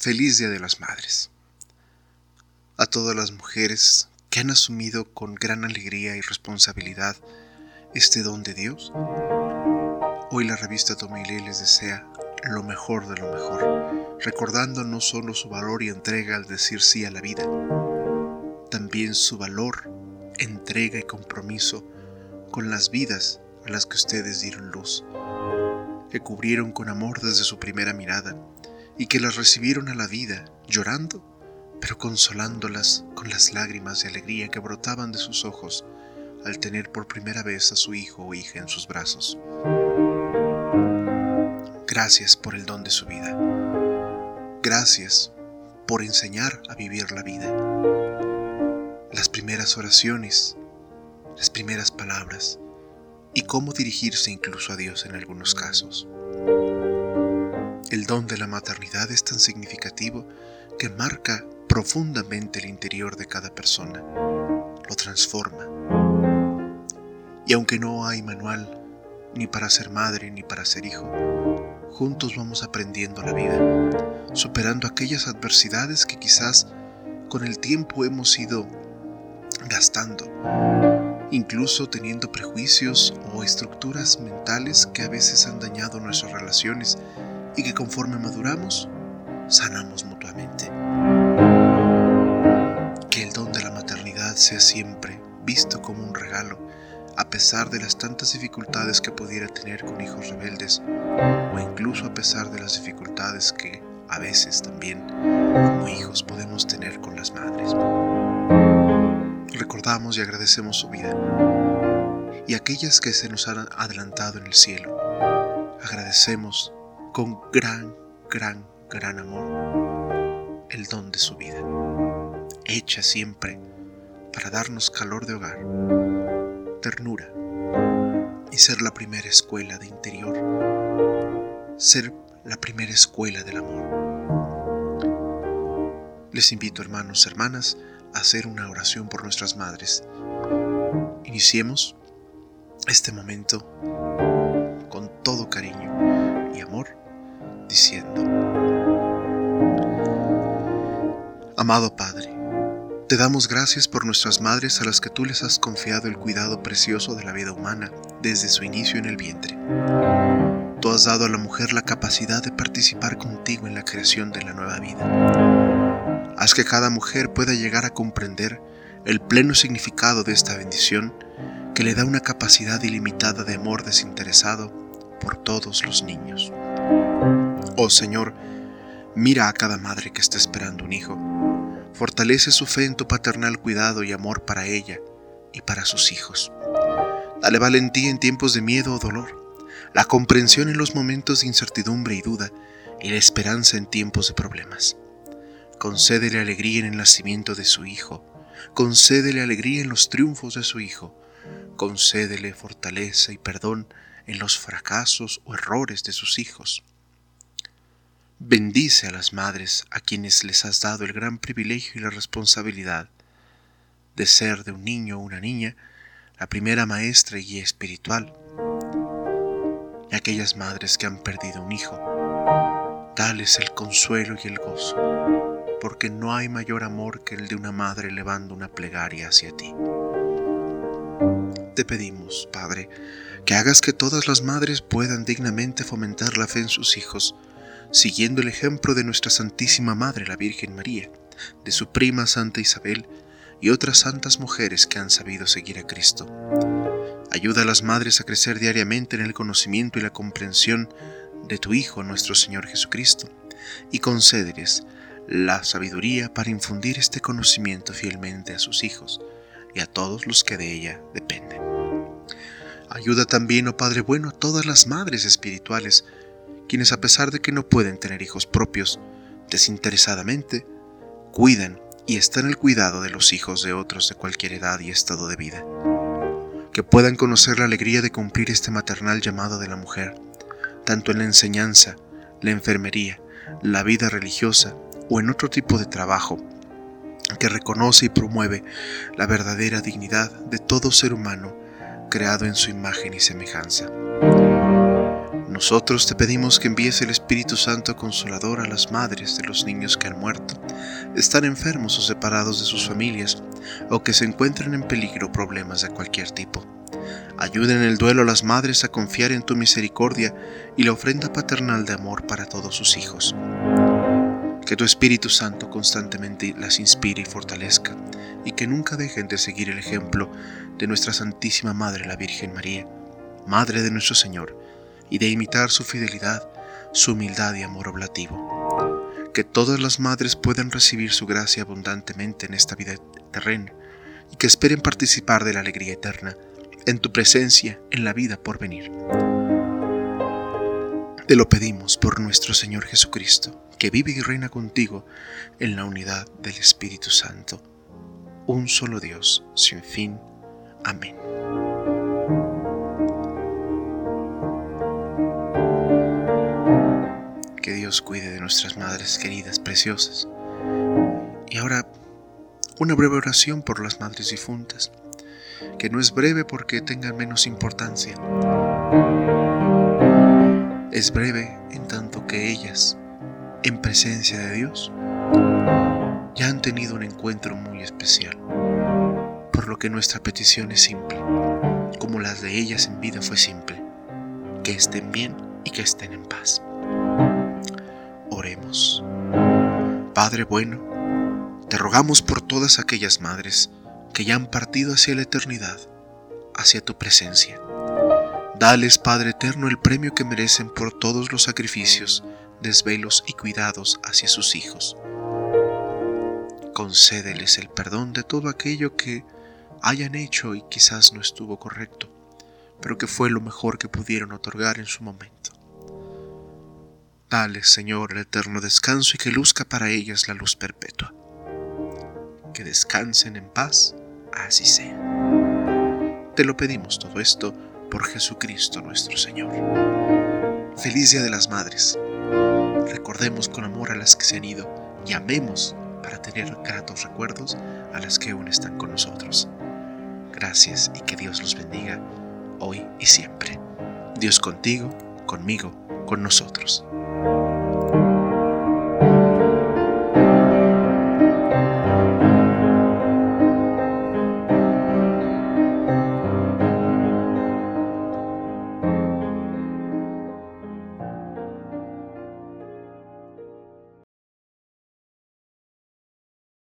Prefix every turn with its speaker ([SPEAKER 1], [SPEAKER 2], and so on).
[SPEAKER 1] Feliz Día de las Madres. A todas las mujeres que han asumido con gran alegría y responsabilidad este don de Dios, hoy la revista Tomilé les desea lo mejor de lo mejor, recordando no solo su valor y entrega al decir sí a la vida, también su valor, entrega y compromiso con las vidas a las que ustedes dieron luz, que cubrieron con amor desde su primera mirada y que las recibieron a la vida llorando, pero consolándolas con las lágrimas de alegría que brotaban de sus ojos al tener por primera vez a su hijo o hija en sus brazos. Gracias por el don de su vida. Gracias por enseñar a vivir la vida. Las primeras oraciones, las primeras palabras y cómo dirigirse incluso a Dios en algunos casos. El don de la maternidad es tan significativo que marca profundamente el interior de cada persona, lo transforma. Y aunque no hay manual ni para ser madre ni para ser hijo, juntos vamos aprendiendo la vida, superando aquellas adversidades que quizás con el tiempo hemos ido gastando, incluso teniendo prejuicios o estructuras mentales que a veces han dañado nuestras relaciones y que conforme maduramos, sanamos mutuamente. Que el don de la maternidad sea siempre visto como un regalo a pesar de las tantas dificultades que pudiera tener con hijos rebeldes, o incluso a pesar de las dificultades que a veces también como hijos podemos tener con las madres. Recordamos y agradecemos su vida y aquellas que se nos han adelantado en el cielo. Agradecemos con gran, gran, gran amor el don de su vida, hecha siempre para darnos calor de hogar ternura y ser la primera escuela de interior, ser la primera escuela del amor. Les invito hermanos, hermanas, a hacer una oración por nuestras madres. Iniciemos este momento con todo cariño y amor, diciendo, Amado Padre, te damos gracias por nuestras madres a las que tú les has confiado el cuidado precioso de la vida humana desde su inicio en el vientre. Tú has dado a la mujer la capacidad de participar contigo en la creación de la nueva vida. Haz que cada mujer pueda llegar a comprender el pleno significado de esta bendición que le da una capacidad ilimitada de amor desinteresado por todos los niños. Oh Señor, mira a cada madre que está esperando un hijo Fortalece su fe en tu paternal cuidado y amor para ella y para sus hijos. Dale valentía en tiempos de miedo o dolor, la comprensión en los momentos de incertidumbre y duda y la esperanza en tiempos de problemas. Concédele alegría en el nacimiento de su hijo, concédele alegría en los triunfos de su hijo, concédele fortaleza y perdón en los fracasos o errores de sus hijos. Bendice a las madres a quienes les has dado el gran privilegio y la responsabilidad de ser de un niño o una niña la primera maestra y guía espiritual. Y aquellas madres que han perdido un hijo, dales el consuelo y el gozo, porque no hay mayor amor que el de una madre elevando una plegaria hacia ti. Te pedimos, Padre, que hagas que todas las madres puedan dignamente fomentar la fe en sus hijos, siguiendo el ejemplo de nuestra Santísima Madre la Virgen María, de su prima Santa Isabel y otras santas mujeres que han sabido seguir a Cristo. Ayuda a las madres a crecer diariamente en el conocimiento y la comprensión de tu Hijo nuestro Señor Jesucristo, y concédeles la sabiduría para infundir este conocimiento fielmente a sus hijos y a todos los que de ella dependen. Ayuda también, oh Padre bueno, a todas las madres espirituales quienes a pesar de que no pueden tener hijos propios, desinteresadamente, cuidan y están al cuidado de los hijos de otros de cualquier edad y estado de vida. Que puedan conocer la alegría de cumplir este maternal llamado de la mujer, tanto en la enseñanza, la enfermería, la vida religiosa o en otro tipo de trabajo, que reconoce y promueve la verdadera dignidad de todo ser humano creado en su imagen y semejanza Nosotros te pedimos que envíes el Espíritu Santo Consolador a las madres de los niños que han muerto, están enfermos o separados de sus familias, o que se encuentran en peligro problemas de cualquier tipo. Ayuden en el duelo a las madres a confiar en tu misericordia y la ofrenda paternal de amor para todos sus hijos. Que tu Espíritu Santo constantemente las inspire y fortalezca, y que nunca dejen de seguir el ejemplo de nuestra Santísima Madre la Virgen María, Madre de nuestro Señor, y de imitar su fidelidad, su humildad y amor oblativo. Que todas las madres puedan recibir su gracia abundantemente en esta vida terrena, y que esperen participar de la alegría eterna en tu presencia en la vida por venir. Te lo pedimos por nuestro Señor Jesucristo, que vive y reina contigo en la unidad del Espíritu Santo, un solo Dios, sin fin. Amén. Cuide de nuestras madres queridas, preciosas. Y ahora, una breve oración por las madres difuntas que no es breve porque tengan menos importancia. Es breve en tanto que ellas, en presencia de Dios, ya han tenido un encuentro muy especial, por lo que nuestra petición es simple, como las de ellas en vida fue simple, que estén bien y que estén en paz. Padre bueno, te rogamos por todas aquellas madres que ya han partido hacia la eternidad, hacia tu presencia. Dales, Padre Eterno, el premio que merecen por todos los sacrificios, desvelos y cuidados hacia sus hijos. Concédeles el perdón de todo aquello que hayan hecho y quizás no estuvo correcto, pero que fue lo mejor que pudieron otorgar en su momento. Dales, Señor, el eterno descanso y que luzca para ellas la luz perpetua. Que descansen en paz así sea. Te lo pedimos todo esto por Jesucristo nuestro Señor. Feliz Día de las Madres. Recordemos con amor a las que se han ido y amemos para tener gratos recuerdos a las que aún están con nosotros. Gracias y que Dios los bendiga hoy y siempre. Dios contigo, conmigo, con nosotros. Thank you.